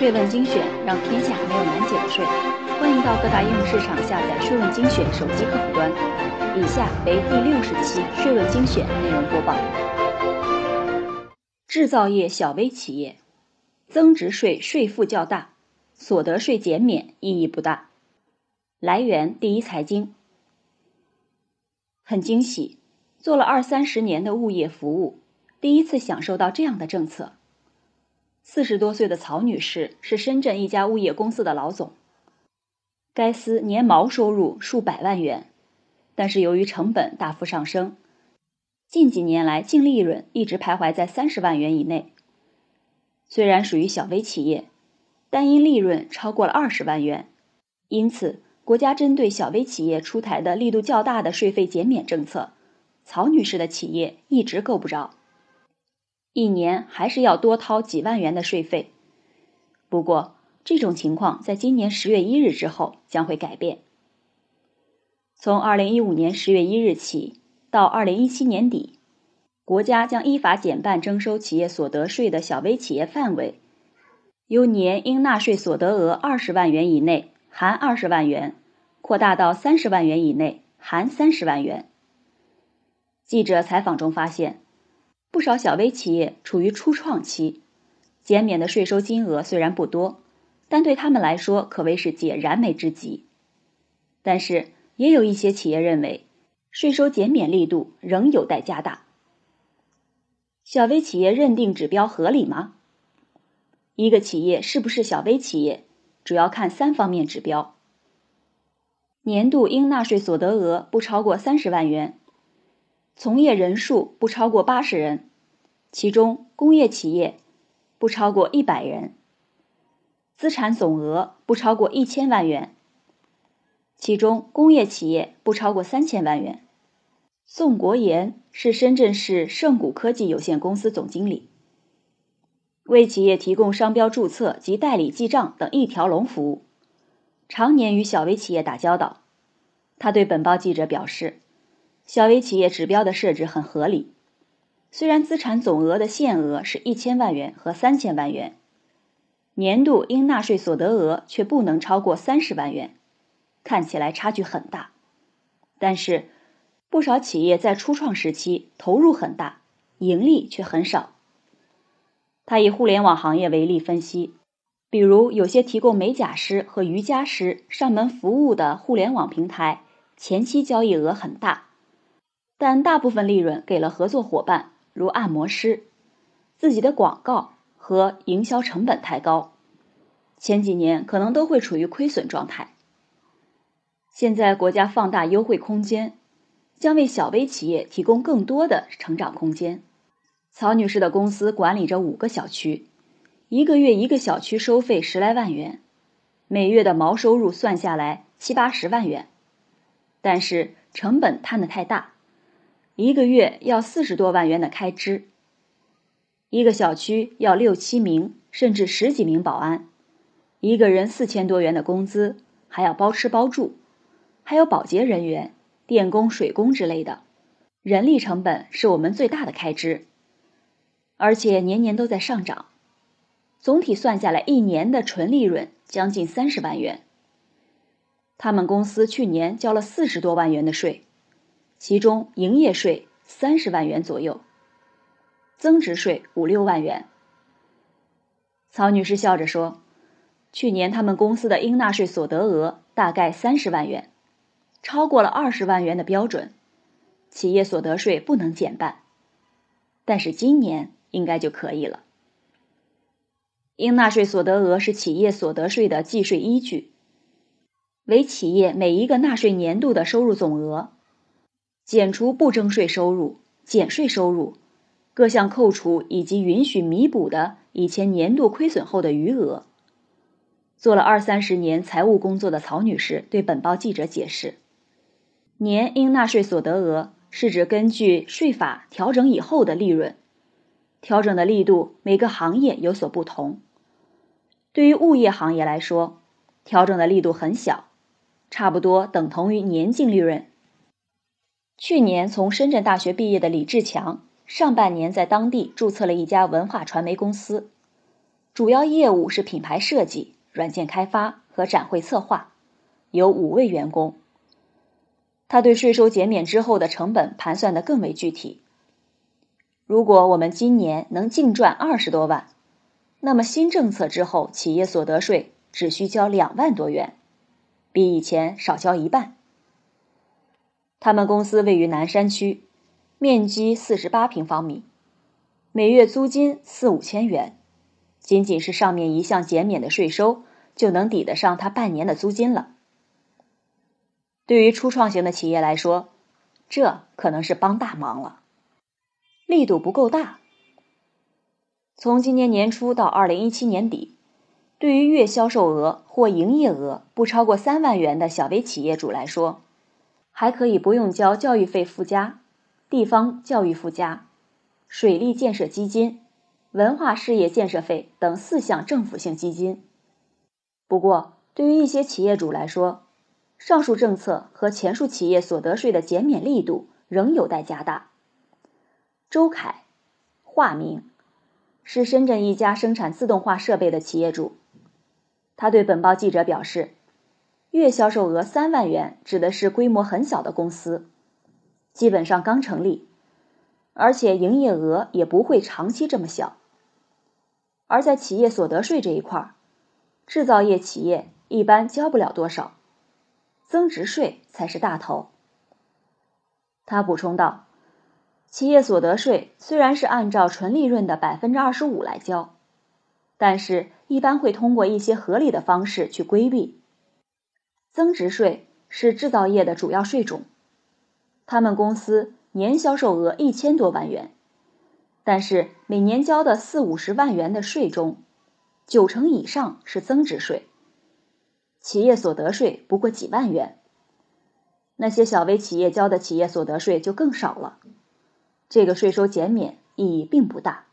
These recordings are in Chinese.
税问精选，让天下没有难解的税。欢迎到各大应用市场下载“税问精选”手机客户端。以下为第六十期税问精选内容播报。制造业小微企业，增值税税负较大，所得税减免意义不大。来源：第一财经。很惊喜，做了二三十年的物业服务，第一次享受到这样的政策。四十多岁的曹女士是深圳一家物业公司的老总，该司年毛收入数百万元，但是由于成本大幅上升，近几年来净利润一直徘徊在三十万元以内。虽然属于小微企业，但因利润超过了二十万元，因此。国家针对小微企业出台的力度较大的税费减免政策，曹女士的企业一直够不着，一年还是要多掏几万元的税费。不过，这种情况在今年十月一日之后将会改变。从二零一五年十月一日起到二零一七年底，国家将依法减半征收企业所得税的小微企业范围，由年应纳税所得额二十万元以内（含二十万元）。扩大到三十万元以内，含三十万元。记者采访中发现，不少小微企业处于初创期，减免的税收金额虽然不多，但对他们来说可谓是解燃眉之急。但是，也有一些企业认为，税收减免力度仍有待加大。小微企业认定指标合理吗？一个企业是不是小微企业，主要看三方面指标。年度应纳税所得额不超过三十万元，从业人数不超过八十人，其中工业企业不超过一百人，资产总额不超过一千万元，其中工业企业不超过三千万元。宋国炎是深圳市盛谷科技有限公司总经理，为企业提供商标注册及代理记账等一条龙服务。常年与小微企业打交道，他对本报记者表示，小微企业指标的设置很合理。虽然资产总额的限额是一千万元和三千万元，年度应纳税所得额却不能超过三十万元，看起来差距很大。但是，不少企业在初创时期投入很大，盈利却很少。他以互联网行业为例分析。比如，有些提供美甲师和瑜伽师上门服务的互联网平台，前期交易额很大，但大部分利润给了合作伙伴，如按摩师，自己的广告和营销成本太高，前几年可能都会处于亏损状态。现在国家放大优惠空间，将为小微企业提供更多的成长空间。曹女士的公司管理着五个小区。一个月一个小区收费十来万元，每月的毛收入算下来七八十万元，但是成本摊得太大，一个月要四十多万元的开支。一个小区要六七名甚至十几名保安，一个人四千多元的工资，还要包吃包住，还有保洁人员、电工、水工之类的，人力成本是我们最大的开支，而且年年都在上涨。总体算下来，一年的纯利润将近三十万元。他们公司去年交了四十多万元的税，其中营业税三十万元左右，增值税五六万元。曹女士笑着说：“去年他们公司的应纳税所得额大概三十万元，超过了二十万元的标准，企业所得税不能减半，但是今年应该就可以了。”应纳税所得额是企业所得税的计税依据，为企业每一个纳税年度的收入总额，减除不征税收入、减税收入、各项扣除以及允许弥补的以前年度亏损后的余额。做了二三十年财务工作的曹女士对本报记者解释，年应纳税所得额是指根据税法调整以后的利润，调整的力度每个行业有所不同。对于物业行业来说，调整的力度很小，差不多等同于年净利润。去年从深圳大学毕业的李志强，上半年在当地注册了一家文化传媒公司，主要业务是品牌设计、软件开发和展会策划，有五位员工。他对税收减免之后的成本盘算得更为具体。如果我们今年能净赚二十多万，那么新政策之后，企业所得税只需交两万多元，比以前少交一半。他们公司位于南山区，面积四十八平方米，每月租金四五千元，仅仅是上面一项减免的税收，就能抵得上他半年的租金了。对于初创型的企业来说，这可能是帮大忙了。力度不够大。从今年年初到二零一七年底，对于月销售额或营业额不超过三万元的小微企业主来说，还可以不用交教育费附加、地方教育附加、水利建设基金、文化事业建设费等四项政府性基金。不过，对于一些企业主来说，上述政策和前述企业所得税的减免力度仍有待加大。周凯，化名，是深圳一家生产自动化设备的企业主。他对本报记者表示，月销售额三万元指的是规模很小的公司，基本上刚成立，而且营业额也不会长期这么小。而在企业所得税这一块，制造业企业一般交不了多少。增值税才是大头。他补充道：“企业所得税虽然是按照纯利润的百分之二十五来交，但是一般会通过一些合理的方式去规避。增值税是制造业的主要税种，他们公司年销售额一千多万元，但是每年交的四五十万元的税中，九成以上是增值税。”企业所得税不过几万元，那些小微企业交的企业所得税就更少了，这个税收减免意义并不大。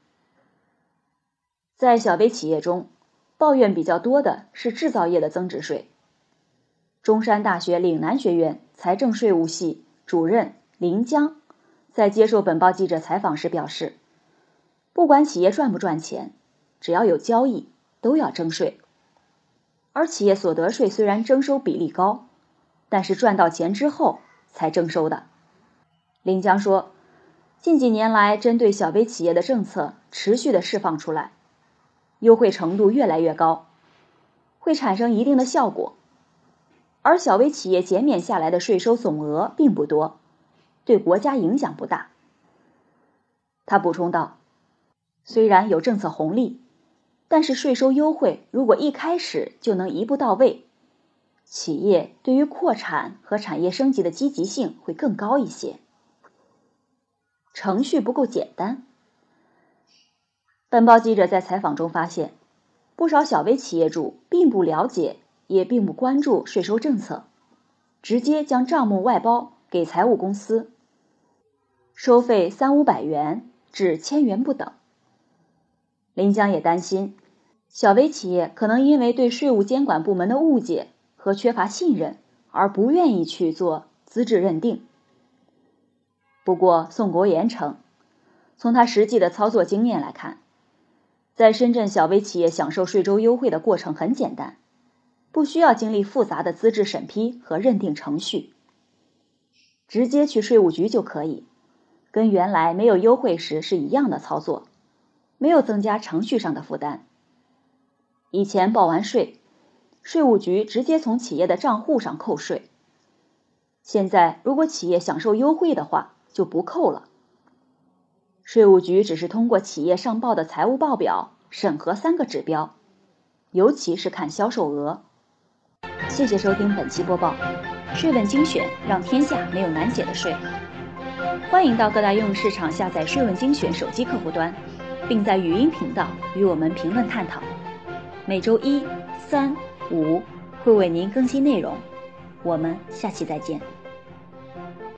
在小微企业中，抱怨比较多的是制造业的增值税。中山大学岭南学院财政税务系主任林江在接受本报记者采访时表示：“不管企业赚不赚钱，只要有交易，都要征税。”而企业所得税虽然征收比例高，但是赚到钱之后才征收的。林江说，近几年来针对小微企业的政策持续的释放出来，优惠程度越来越高，会产生一定的效果。而小微企业减免下来的税收总额并不多，对国家影响不大。他补充道，虽然有政策红利。但是税收优惠如果一开始就能一步到位，企业对于扩产和产业升级的积极性会更高一些。程序不够简单。本报记者在采访中发现，不少小微企业主并不了解，也并不关注税收政策，直接将账目外包给财务公司，收费三五百元至千元不等。林江也担心，小微企业可能因为对税务监管部门的误解和缺乏信任，而不愿意去做资质认定。不过，宋国言称，从他实际的操作经验来看，在深圳小微企业享受税收优惠的过程很简单，不需要经历复杂的资质审批和认定程序，直接去税务局就可以，跟原来没有优惠时是一样的操作。没有增加程序上的负担。以前报完税，税务局直接从企业的账户上扣税。现在如果企业享受优惠的话，就不扣了。税务局只是通过企业上报的财务报表审核三个指标，尤其是看销售额。谢谢收听本期播报，税问精选，让天下没有难解的税。欢迎到各大应用市场下载税问精选手机客户端。并在语音频道与我们评论探讨，每周一、三、五会为您更新内容，我们下期再见。